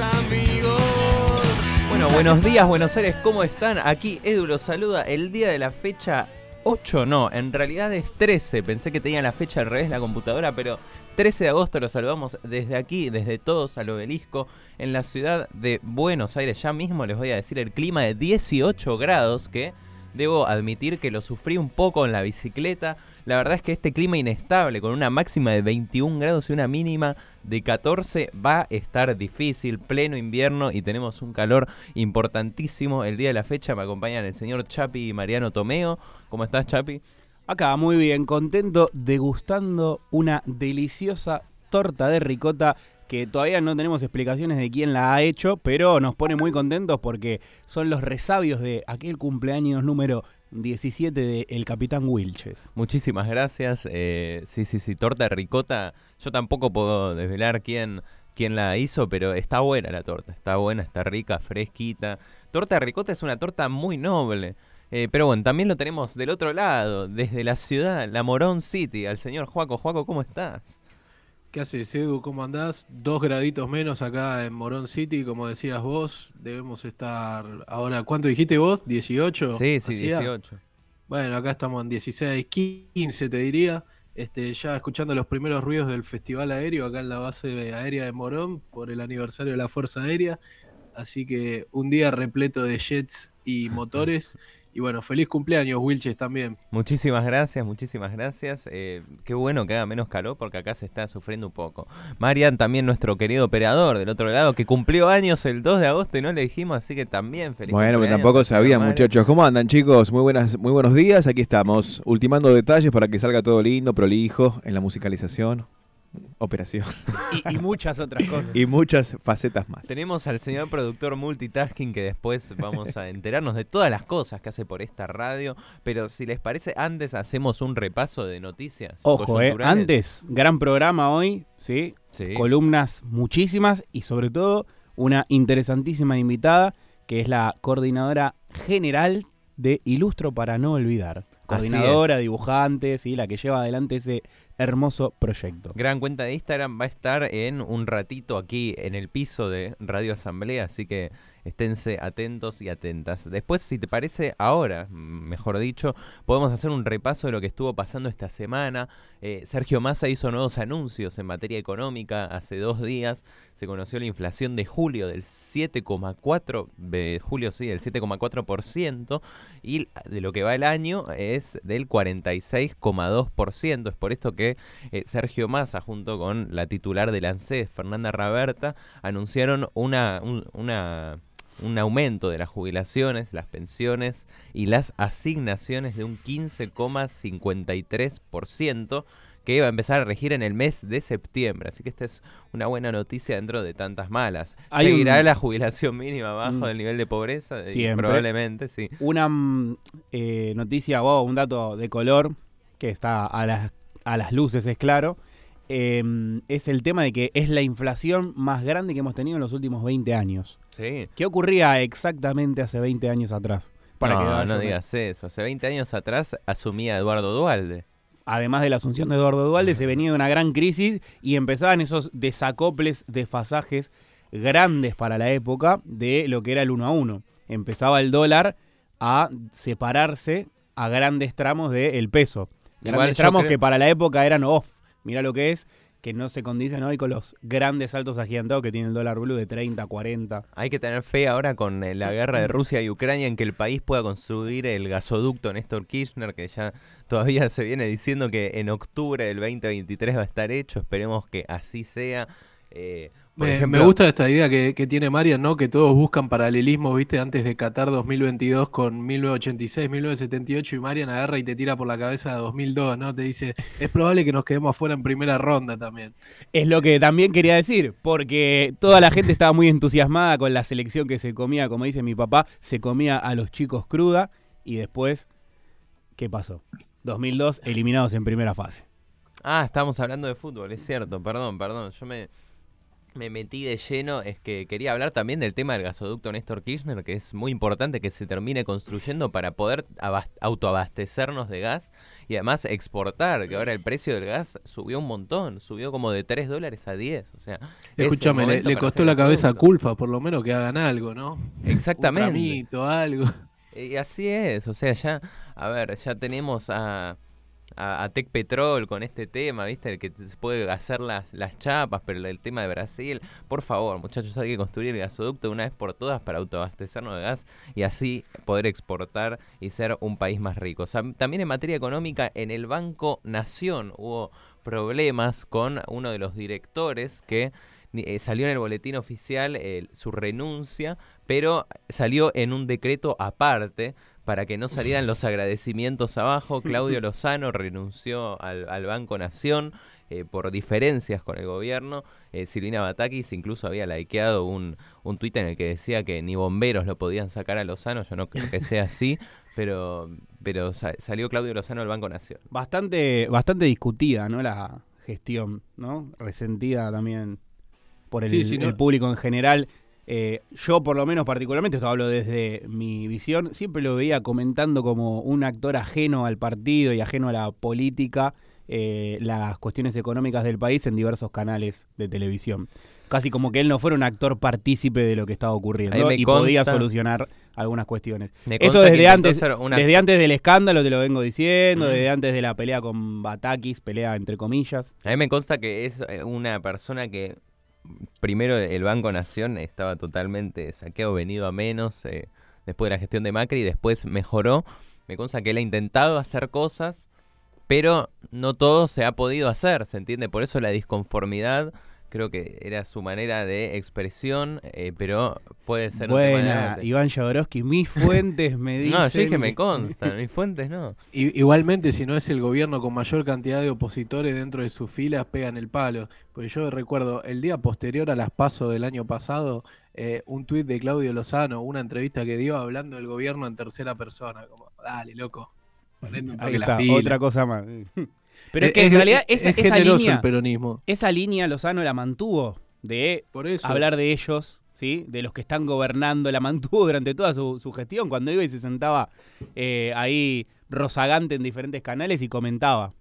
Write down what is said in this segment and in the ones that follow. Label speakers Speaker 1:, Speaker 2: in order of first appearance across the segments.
Speaker 1: amigos.
Speaker 2: Bueno, buenos días Buenos Aires, ¿cómo están? Aquí Edu los saluda el día de la fecha 8, no, en realidad es 13, pensé que tenía la fecha al revés la computadora, pero 13 de agosto los saludamos desde aquí, desde todos al obelisco, en la ciudad de Buenos Aires. Ya mismo les voy a decir el clima de 18 grados que debo admitir que lo sufrí un poco en la bicicleta. La verdad es que este clima inestable, con una máxima de 21 grados y una mínima de 14, va a estar difícil, pleno invierno y tenemos un calor importantísimo. El día de la fecha me acompañan el señor Chapi y Mariano Tomeo. ¿Cómo estás, Chapi?
Speaker 3: Acá, muy bien, contento, degustando una deliciosa torta de ricota que todavía no tenemos explicaciones de quién la ha hecho, pero nos pone muy contentos porque son los resabios de aquel cumpleaños número 17 de El Capitán Wilches.
Speaker 2: Muchísimas gracias. Eh, sí, sí, sí, torta de ricota. Yo tampoco puedo desvelar quién, quién la hizo, pero está buena la torta. Está buena, está rica, fresquita. Torta de ricota es una torta muy noble. Eh, pero bueno, también lo tenemos del otro lado, desde la ciudad, la Morón City, al señor Juaco. Juaco, ¿cómo estás?
Speaker 4: ¿Qué haces, Edu? ¿Cómo andás? Dos graditos menos acá en Morón City, como decías vos. Debemos estar ahora, ¿cuánto dijiste vos? ¿18?
Speaker 2: Sí, sí, 18.
Speaker 4: Bueno, acá estamos en 16, 15 te diría. Este, ya escuchando los primeros ruidos del Festival Aéreo acá en la base aérea de Morón por el aniversario de la Fuerza Aérea. Así que un día repleto de jets y motores. Y bueno, feliz cumpleaños, Wilches, también.
Speaker 2: Muchísimas gracias, muchísimas gracias. Eh, qué bueno que haga menos calor porque acá se está sufriendo un poco. Marian, también nuestro querido operador del otro lado, que cumplió años el 2 de agosto y no le dijimos, así que también feliz
Speaker 5: Bueno, pero tampoco sabía, muchachos. ¿Cómo andan, chicos? Muy, buenas, muy buenos días. Aquí estamos, ultimando detalles para que salga todo lindo, prolijo en la musicalización operación.
Speaker 3: Y, muchas otras cosas.
Speaker 5: y muchas facetas más.
Speaker 2: Tenemos al señor productor multitasking que después vamos a enterarnos de todas las cosas que hace por esta radio. Pero si les parece, antes hacemos un repaso de noticias.
Speaker 3: Ojo, eh, antes, gran programa hoy, ¿sí? ¿sí? Columnas muchísimas y sobre todo una interesantísima invitada que es la coordinadora general de Ilustro para no olvidar. Coordinadora, dibujante, ¿sí? la que lleva adelante ese hermoso proyecto.
Speaker 2: Gran cuenta de Instagram va a estar en un ratito aquí en el piso de Radio Asamblea, así que esténse atentos y atentas. Después, si te parece, ahora, mejor dicho, podemos hacer un repaso de lo que estuvo pasando esta semana. Eh, Sergio Massa hizo nuevos anuncios en materia económica hace dos días. Se conoció la inflación de julio del 7,4%, de julio sí, del 7,4%, y de lo que va el año es del 46,2%. Es por esto que eh, Sergio Massa, junto con la titular del ANSES, Fernanda Raberta, anunciaron una, una un aumento de las jubilaciones, las pensiones y las asignaciones de un 15,53% que va a empezar a regir en el mes de septiembre. Así que esta es una buena noticia dentro de tantas malas. ¿Seguirá la jubilación mínima abajo mm. del nivel de pobreza? Probablemente, sí.
Speaker 3: Una mm, eh, noticia o un dato de color que está a las, a las luces, es claro. Em, es el tema de que es la inflación más grande que hemos tenido en los últimos 20 años.
Speaker 2: Sí.
Speaker 3: ¿Qué ocurría exactamente hace 20 años atrás?
Speaker 2: Para no, no digas eso. Hace 20 años atrás asumía Eduardo Dualde.
Speaker 3: Además de la asunción de Eduardo Dualde, se venía una gran crisis y empezaban esos desacoples, desfasajes grandes para la época de lo que era el uno a uno. Empezaba el dólar a separarse a grandes tramos del peso. Grandes tramos que para la época eran off mira lo que es, que no se condicen hoy con los grandes saltos agigantados que tiene el dólar blue de 30, 40.
Speaker 2: Hay que tener fe ahora con eh, la guerra de Rusia y Ucrania en que el país pueda construir el gasoducto Néstor Kirchner, que ya todavía se viene diciendo que en octubre del 2023 va a estar hecho. Esperemos que así sea.
Speaker 4: Eh, me, gusta esta idea que, tiene Marian, ¿no? Que todos buscan paralelismo, ¿viste? Antes de Qatar 2022 con 1986, 1978 y Marian agarra y te tira por la cabeza de 2002, ¿no? Te dice, es probable que nos quedemos afuera en primera ronda también.
Speaker 3: Es lo que también quería decir, porque toda la gente estaba muy entusiasmada con la selección que se comía, como dice mi papá, se comía a los chicos cruda y después, ¿qué pasó? 2002 eliminados en primera fase.
Speaker 2: Ah, estamos hablando de fútbol, es cierto, perdón, perdón, yo me me metí de lleno es que quería hablar también del tema del gasoducto Néstor Kirchner, que es muy importante que se termine construyendo para poder autoabastecernos de gas y además exportar, que ahora el precio del gas subió un montón, subió como de 3 dólares a 10. O sea,
Speaker 4: escúchame, le, costó la cabeza a Culfa, por lo menos que hagan algo, ¿no?
Speaker 2: Exactamente.
Speaker 4: Un algo.
Speaker 2: Y así es, o sea, ya, a ver, ya tenemos a a, Tech Petrol con este tema, ¿viste? El que se puede hacer las, las chapas, pero el tema de Brasil. Por favor, muchachos, hay que construir el gasoducto de una vez por todas para autoabastecernos de gas y así poder exportar y ser un país más rico. también en materia económica, en el Banco Nación hubo problemas con uno de los directores que eh, salió en el boletín oficial su renuncia, pero salió en un decreto aparte para que no salieran los agradecimientos abajo. Claudio Lozano renunció al, Banco Nación eh, por diferencias con el gobierno. Eh, Silvina Batakis incluso había likeado un, un tuit en el que decía que ni bomberos lo podían sacar a Lozano. Yo no creo que sea así, pero, pero salió Claudio Lozano del Banco Nación.
Speaker 3: Bastante, bastante discutida, ¿no? La gestión, ¿no? Resentida también por el público en general. Eh, yo por lo menos particularmente, esto hablo desde mi visión, siempre lo veía comentando como un actor ajeno al partido y ajeno a la política, eh, las cuestiones económicas del país en diversos canales de televisión. Casi como que él no fuera un actor partícipe de lo que estaba ocurriendo y podía solucionar algunas cuestiones. Esto desde antes, desde antes del escándalo, te lo vengo diciendo, desde antes de la pelea con Batakis, pelea entre comillas.
Speaker 2: A mí me consta que es eh, una persona que primero el Banco Nación estaba totalmente saqueado, venido a menos eh, después de la gestión de Macri y después mejoró. Me consta que él ha intentado hacer cosas, pero no todo se ha podido hacer, ¿se entiende? Por eso la disconformidad creo que era su manera de expresión, eh, pero puede ser...
Speaker 3: Buena, Iván Jodorowsky, mis fuentes me dicen...
Speaker 2: No, yo dije me consta, mis fuentes no.
Speaker 4: igualmente, si no es el gobierno con mayor cantidad de opositores dentro de sus filas, pegan el palo. Porque yo recuerdo, el día posterior a las pasos del año pasado, eh, un tuit de Claudio Lozano, una entrevista que dio hablando del gobierno en tercera persona, como, dale, loco.
Speaker 3: Ahí está, otra cosa más. Pero es, que en realidad esa, línea,
Speaker 4: el peronismo.
Speaker 3: esa línea Lozano la mantuvo de hablar de ellos, ¿sí? de los que están gobernando, la mantuvo durante toda su, gestión, cuando iba y se sentaba eh, ahí rozagante en diferentes canales y comentaba.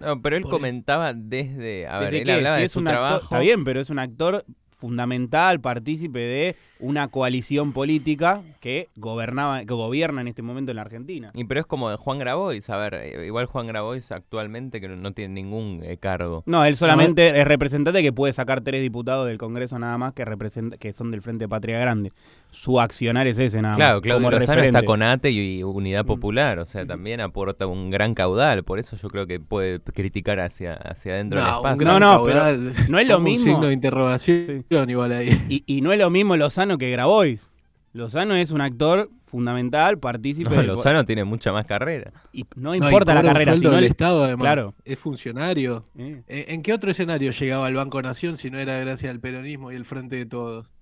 Speaker 2: No, pero él comentaba desde. A ver, él hablaba de su trabajo.
Speaker 3: está bien, pero es un actor fundamental, partícipe de una coalición política que gobernaba, que gobierna en este momento en la Argentina.
Speaker 2: Y pero es como de Juan Grabois, a ver, eh, igual Juan Grabois actualmente que no, tiene ningún eh, cargo.
Speaker 3: No, él solamente es representante que puede sacar tres diputados del Congreso nada más que representa, que son del Frente Patria Grande. Su accionar es ese nada
Speaker 2: claro, más. Claro, Claudio Lozano está con ATE y Unidad mm. Popular, o sea, también aporta un gran caudal, por eso yo creo que puede criticar hacia, hacia adentro del espacio.
Speaker 3: no, no, pero no es lo mismo.
Speaker 4: Un signo de interrogación igual ahí.
Speaker 3: Y, y no es lo mismo Lozano que Grabois. Lozano es un actor fundamental, partícipe.
Speaker 2: Lozano tiene mucha más carrera.
Speaker 3: Y no importa la carrera,
Speaker 4: sino el Estado además. Claro. Es funcionario. Eh, ¿En qué otro escenario llegaba el Banco Nación si no era gracias al peronismo y el Frente de Todos?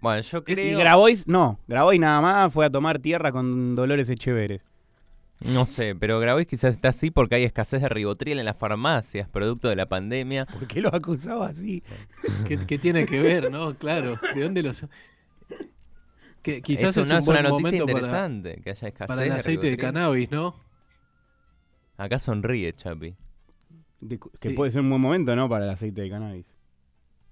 Speaker 2: Bueno, yo creo...
Speaker 3: Y Grabois, no. Grabois nada más fue a tomar tierra con Dolores Echeveres.
Speaker 2: No sé, pero Grabois quizás está así porque hay escasez de ribotril en las farmacias, producto de la pandemia.
Speaker 3: ¿Por qué lo acusaba así?
Speaker 4: ¿Qué, tiene que ver, no? Claro, ¿de dónde lo
Speaker 2: que quizás es, una, noticia interesante para, que haya escasez
Speaker 4: para el aceite de, cannabis, ¿no?
Speaker 2: Acá sonríe, Chapi.
Speaker 3: que puede ser un buen momento, ¿no? Para el aceite de cannabis.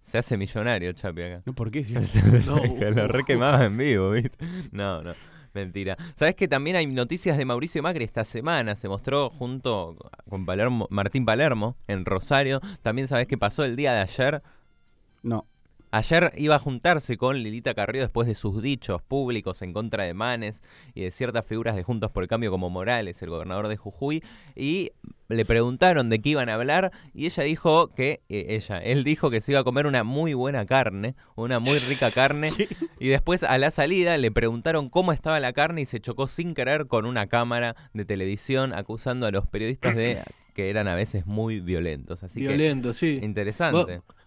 Speaker 2: Se hace millonario, Chapi, acá.
Speaker 3: No, ¿por qué?
Speaker 2: no, lo requemaba en vivo, ¿viste? No, no. Mentira. ¿Sabes que también hay noticias de Mauricio Macri esta semana? Se mostró junto con Palermo, Martín Palermo en Rosario. También sabes qué pasó el día de ayer.
Speaker 3: No.
Speaker 2: Ayer iba a juntarse con Lilita Carrió después de sus dichos públicos en contra de Manes y de ciertas figuras de Juntos por el Cambio como Morales, el gobernador de Jujuy, y le preguntaron de qué iban a hablar y ella dijo que, eh, ella, él dijo que se iba a comer una muy buena carne, una muy rica carne, y después a la salida le preguntaron cómo estaba la carne y se chocó sin querer con una cámara de televisión acusando a los periodistas de que eran a veces muy violentos. Así
Speaker 4: Violento,
Speaker 2: sí. Interesante.
Speaker 4: Vos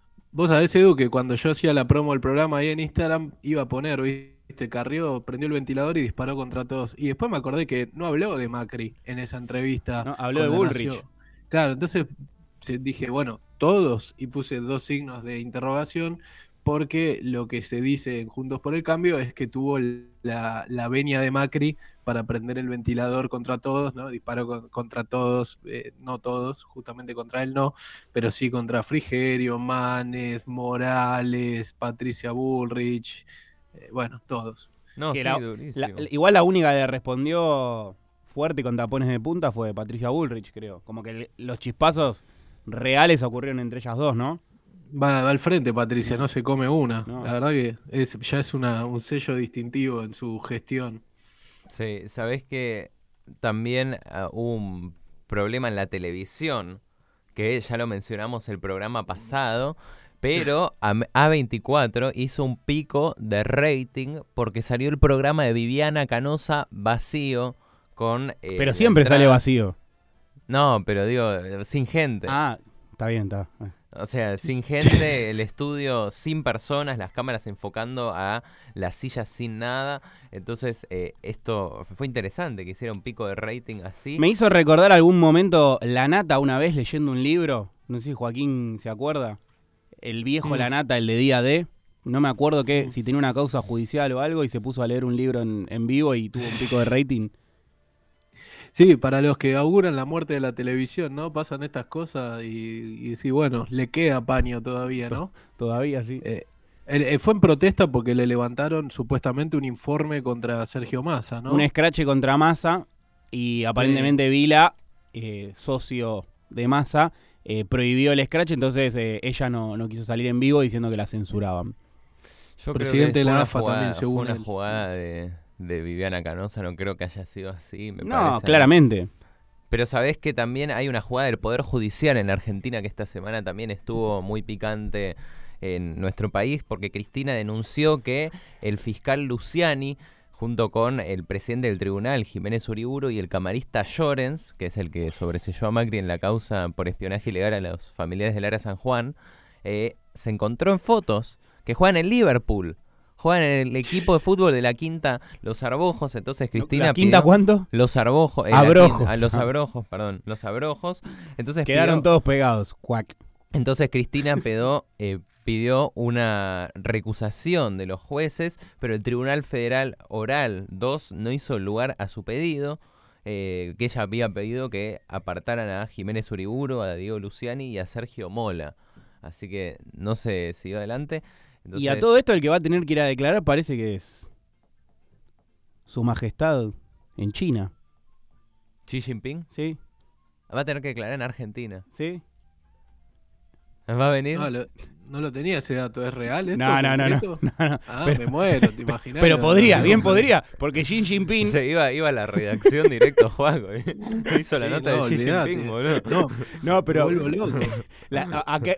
Speaker 4: sabés, Edu, que cuando yo hacía la promo del programa ahí en Instagram, iba a poner, viste, Carrió prendió el ventilador y disparó contra todos. Y después me acordé que no habló de Macri en esa entrevista.
Speaker 3: No, habló de Bullrich.
Speaker 4: Claro, entonces dije, bueno, todos, y puse dos signos de interrogación, porque lo que se dice en Juntos por el Cambio es que tuvo la, la venia de Macri para prender el ventilador contra todos, ¿no? Disparó contra todos, eh, no todos, justamente contra él no, pero sí contra Frigerio, Manes, Morales, Patricia Bullrich, eh, bueno, todos.
Speaker 2: No, sí,
Speaker 3: igual la única que le respondió fuerte con tapones de punta fue Patricia Bullrich, creo. Como que los chispazos reales ocurrieron entre ellas dos, ¿no?
Speaker 4: Va, al frente, Patricia, no se come una. La verdad que es, ya es una, un sello distintivo en su gestión.
Speaker 2: Sí, sabés que también ah, hubo un problema en la televisión, que ya lo mencionamos el programa pasado, pero A24 hizo un pico de rating porque salió el programa de Viviana Canosa vacío con...
Speaker 3: Eh, pero siempre sale vacío.
Speaker 2: No, pero digo, sin gente.
Speaker 3: Ah, está bien, está.
Speaker 2: O sea, sin gente, el estudio sin personas, las cámaras enfocando a las sillas sin nada. Entonces, eh, esto fue interesante que hiciera un pico de rating así.
Speaker 3: Me hizo recordar algún momento La Nata una vez leyendo un libro. No sé si Joaquín se acuerda. El viejo mm. La Nata, el de día D. No me acuerdo que, mm. si tenía una causa judicial o algo y se puso a leer un libro en, en vivo y tuvo un pico de rating.
Speaker 4: Sí, para los que auguran la muerte de la televisión, ¿no? Pasan estas cosas y, sí, bueno, le queda paño todavía, ¿no?
Speaker 3: Todavía sí.
Speaker 4: Eh, eh, fue en protesta porque le levantaron supuestamente un informe contra Sergio Massa, ¿no?
Speaker 3: Un escrache contra Massa y aparentemente Vila, eh, socio de Massa, prohibió el escrache, entonces ella no, no quiso salir en vivo diciendo que la censuraban.
Speaker 2: Yo Presidente de la AFA también, según una jugada de, de Viviana Canosa, no creo que haya sido así.
Speaker 3: no, claramente.
Speaker 2: Pero sabés que también hay una jugada del Poder Judicial en Argentina que esta semana también estuvo muy picante en nuestro país porque Cristina denunció que el fiscal Luciani junto con el presidente del tribunal, Jiménez Uriburo, y el camarista Llorens, que es el que sobreselló a Macri en la causa por espionaje ilegal a los familiares del área San Juan, eh, se encontró en fotos que juegan en Liverpool juegan en el equipo de fútbol de la Quinta Los Arbojos, entonces Cristina
Speaker 3: ¿La Quinta cuánto?
Speaker 2: Los Arbojos,
Speaker 3: eh, Abrojos.
Speaker 2: a los Abrojos, perdón, Los Abrojos. Entonces
Speaker 3: quedaron todos pegados, cuac.
Speaker 2: Entonces Cristina pedó, eh, pidió una recusación de los jueces, pero el Tribunal Federal Oral 2 no hizo lugar a su pedido. Eh, que ella había pedido que apartaran a Jiménez Uriburo, a Diego Luciani y a Sergio Mola. Así que no se siguió adelante
Speaker 3: y a todo esto el que va a tener que ir a declarar parece que es su majestad en China.
Speaker 2: ¿Xi Jinping?
Speaker 3: Sí.
Speaker 2: Va a tener que declarar en Argentina.
Speaker 3: Sí.
Speaker 2: ¿Va a venir?
Speaker 4: No lo, tenía ese dato, ¿es real esto?
Speaker 3: No, no, no, no,
Speaker 4: Ah, me muero, te imaginas.
Speaker 3: Pero podría, bien podría, porque Xi Jinping...
Speaker 2: Se iba, iba a la redacción directo, Juan. Hizo la nota de Xi Jinping, boludo.
Speaker 3: No, no pero...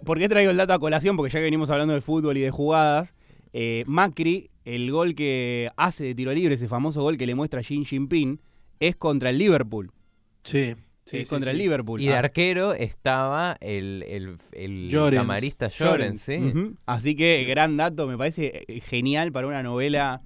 Speaker 3: ¿Por qué traigo el dato a colación? Porque ya que venimos hablando de fútbol y de jugadas, eh, Macri, el gol que hace de tiro libre, ese famoso gol que le muestra a Xi Jinping, es contra el Liverpool.
Speaker 4: Sí.
Speaker 3: Sí, contra el Liverpool.
Speaker 2: Y de ah. arquero estaba el, el, el camarista Llorens, ¿sí?
Speaker 3: Así que gran dato, me parece eh, genial para una novela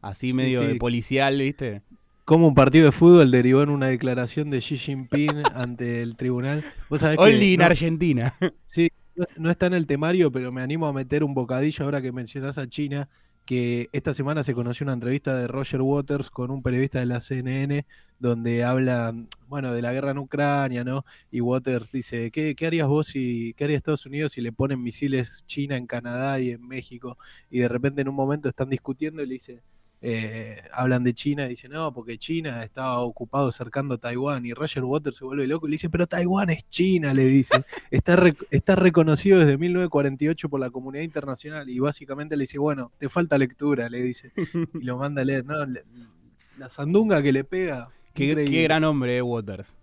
Speaker 3: así medio de policial, ¿viste?
Speaker 4: Como un partido de fútbol derivó en una declaración de Xi Jinping ante el tribunal.
Speaker 3: ¿Vos Only en Argentina.
Speaker 4: Sí, no está en el temario, pero me animo a meter un bocadillo ahora que mencionás a China que esta semana se conoció una entrevista de Roger Waters con un periodista de la CNN donde habla, bueno, de la guerra en Ucrania, ¿no? Y Waters dice, ¿qué, qué harías vos y qué haría Estados Unidos si le ponen misiles China en Canadá y en México? Y de repente en un momento están discutiendo y le dice, eh, hablan de China y dicen, no, porque China estaba ocupado cercando Taiwán y Roger Waters se vuelve loco y le dice, pero Taiwán es China, le dice, está, está reconocido desde 1948 por la comunidad internacional y básicamente le dice, bueno, te falta lectura, le dice, y lo manda a leer, ¿no? La sandunga que le pega.
Speaker 3: Qué, qué gran hombre, eh, Waters.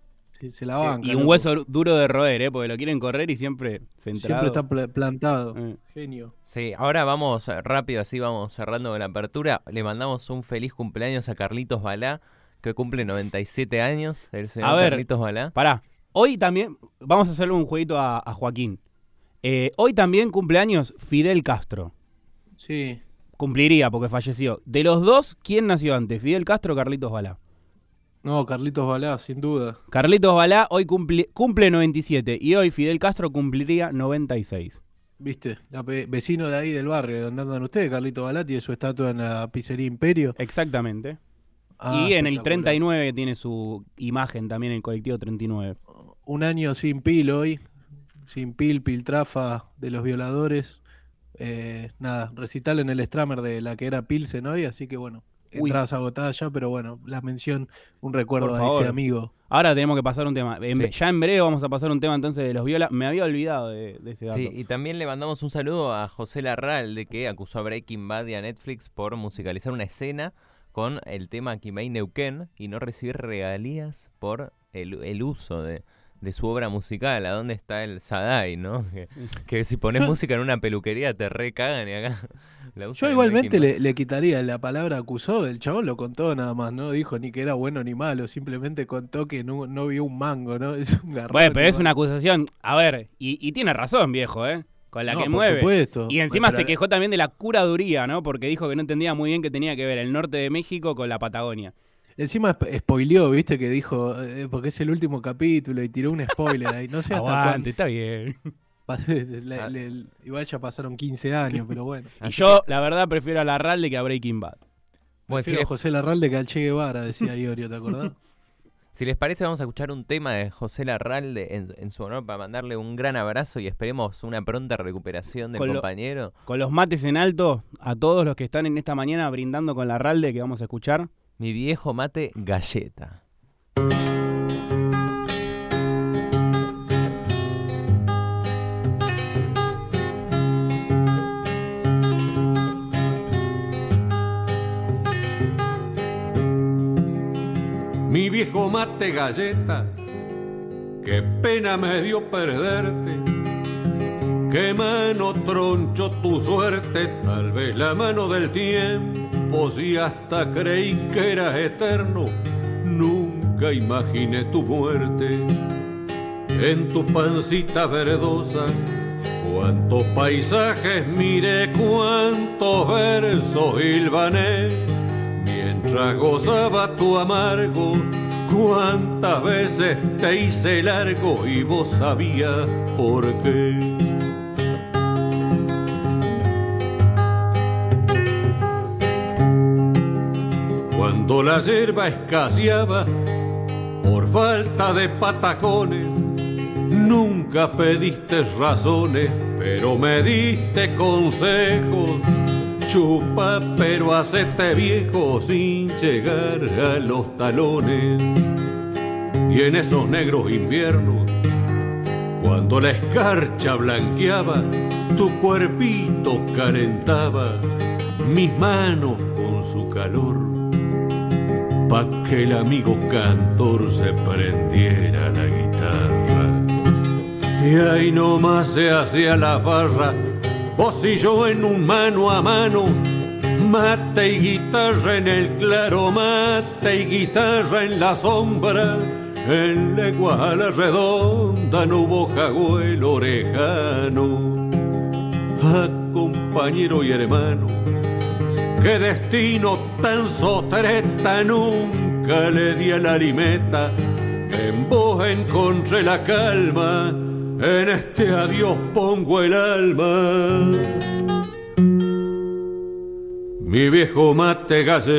Speaker 4: Se la
Speaker 3: y un hueso duro de roer, ¿eh? porque lo quieren correr y siempre centrado.
Speaker 4: Siempre está plantado. Eh. Genio.
Speaker 2: Sí, ahora vamos eh, rápido, así vamos cerrando con la apertura. Le mandamos un feliz cumpleaños a Carlitos Balá, que cumple 97 años. El señor
Speaker 3: a ver,
Speaker 2: Carlitos Balá.
Speaker 3: Pará, hoy también, vamos a hacerle un jueguito a, Joaquín. hoy también cumpleaños Fidel Castro.
Speaker 4: Sí.
Speaker 3: Cumpliría porque falleció. De los dos, ¿quién nació antes? ¿Fidel Castro o Carlitos Balá?
Speaker 4: No, Carlitos Balá, sin duda.
Speaker 3: Carlitos Balá hoy cumple, cumple 97 y hoy Fidel Castro cumpliría 96.
Speaker 4: Viste, la vecino de ahí del barrio donde andan ustedes, Carlitos Balá, tiene su estatua en la pizzería Imperio.
Speaker 3: Exactamente.
Speaker 4: Ah,
Speaker 3: y en el
Speaker 4: espectacular.
Speaker 3: 39 tiene su imagen también en el colectivo 39.
Speaker 4: Un año sin pil hoy, sin pil, piltrafa de los violadores. Eh, nada, recital en el Stramer de la que era Pilsen hoy, así que bueno. Entradas agotadas ya, pero bueno, la mención, un recuerdo
Speaker 3: Por
Speaker 4: a ese
Speaker 3: favor.
Speaker 4: amigo.
Speaker 3: Ahora tenemos que pasar un tema. En-
Speaker 2: Sí.
Speaker 3: Ya en breve vamos a pasar un tema entonces de los viola. Me había olvidado de, de ese dato.
Speaker 2: Sí, y también le mandamos un saludo a José Larralde que acusó a Breaking Bad y a Netflix por musicalizar una escena con el tema Kimei Neuquén y no recibir regalías por el, el uso de, de su obra musical. ¿A dónde está el Sadai, no? Que, que si pones
Speaker 4: Yo-
Speaker 2: música en una peluquería te recagan y acá la usan
Speaker 4: Yo
Speaker 2: en
Speaker 4: igualmente le, le quitaría la palabra acusó, el chabón lo contó nada más, no dijo ni que era bueno ni malo, simplemente contó que no, no vio un mango, ¿no? Es un garrón.
Speaker 3: Bueno, pero es una acusación. A ver, y, y tiene razón, viejo, ¿eh? Con la
Speaker 4: No,
Speaker 3: que
Speaker 4: por
Speaker 3: mueve.
Speaker 4: supuesto.
Speaker 3: Y encima
Speaker 4: Pero
Speaker 3: se quejó también de la curaduría, ¿no? Porque dijo que no entendía muy bien que tenía que ver el norte de México con la Patagonia.
Speaker 4: Encima sp- spoileó, viste, que dijo, eh, porque es el último capítulo y tiró un spoiler ahí. No sé hasta cuándo.
Speaker 3: está bien.
Speaker 4: Le-
Speaker 2: Ah.
Speaker 4: le- igual ya pasaron 15 años, pero bueno.
Speaker 3: Y
Speaker 2: Así
Speaker 3: yo, la verdad, prefiero a Larralde que a Breaking Bad.
Speaker 2: Bueno, si
Speaker 4: Prefiero a
Speaker 2: les,
Speaker 4: José Larralde que al Che Guevara, decía Iorio, ¿te acordás?
Speaker 2: si les parece vamos a escuchar un tema de José Larralde en, en su honor para mandarle un gran abrazo y esperemos una pronta recuperación del
Speaker 3: Con lo-
Speaker 2: compañero.
Speaker 3: Con los mates en alto, a todos los que están en esta mañana brindando con Larralde que vamos a escuchar.
Speaker 2: Mi viejo mate galleta.
Speaker 1: Mi viejo mate galleta, qué pena me dio perderte. Qué mano troncho tu suerte, tal vez la mano del tiempo, si hasta creí que eras eterno, nunca imaginé tu muerte. En tu pancita verdosa, cuántos paisajes miré, cuántos versos hilvané mientras gozaba tu amargo. Cuántas veces te hice largo y vos sabías por qué. La hierba escaseaba por falta de patacones, nunca pediste razones, pero me diste consejos Chupa, pero hacete viejo sin llegar a los talones. Y en esos negros inviernos, cuando la escarcha blanqueaba, tu cuerpito calentaba mis manos con su calor. Pa' que el amigo cantor se prendiera la guitarra. Y ahí nomás se hacía la farra Vos y yo en un mano a mano, mate y guitarra en el claro, mate y guitarra en la sombra. En legua a la redonda no hubo jagüelo orejano. Ah, compañero y hermano, qué destino tan sotreta nunca le di a la limeta. En vos encontré la calma en este adiós pongo el alma. Mi viejo mate galleta.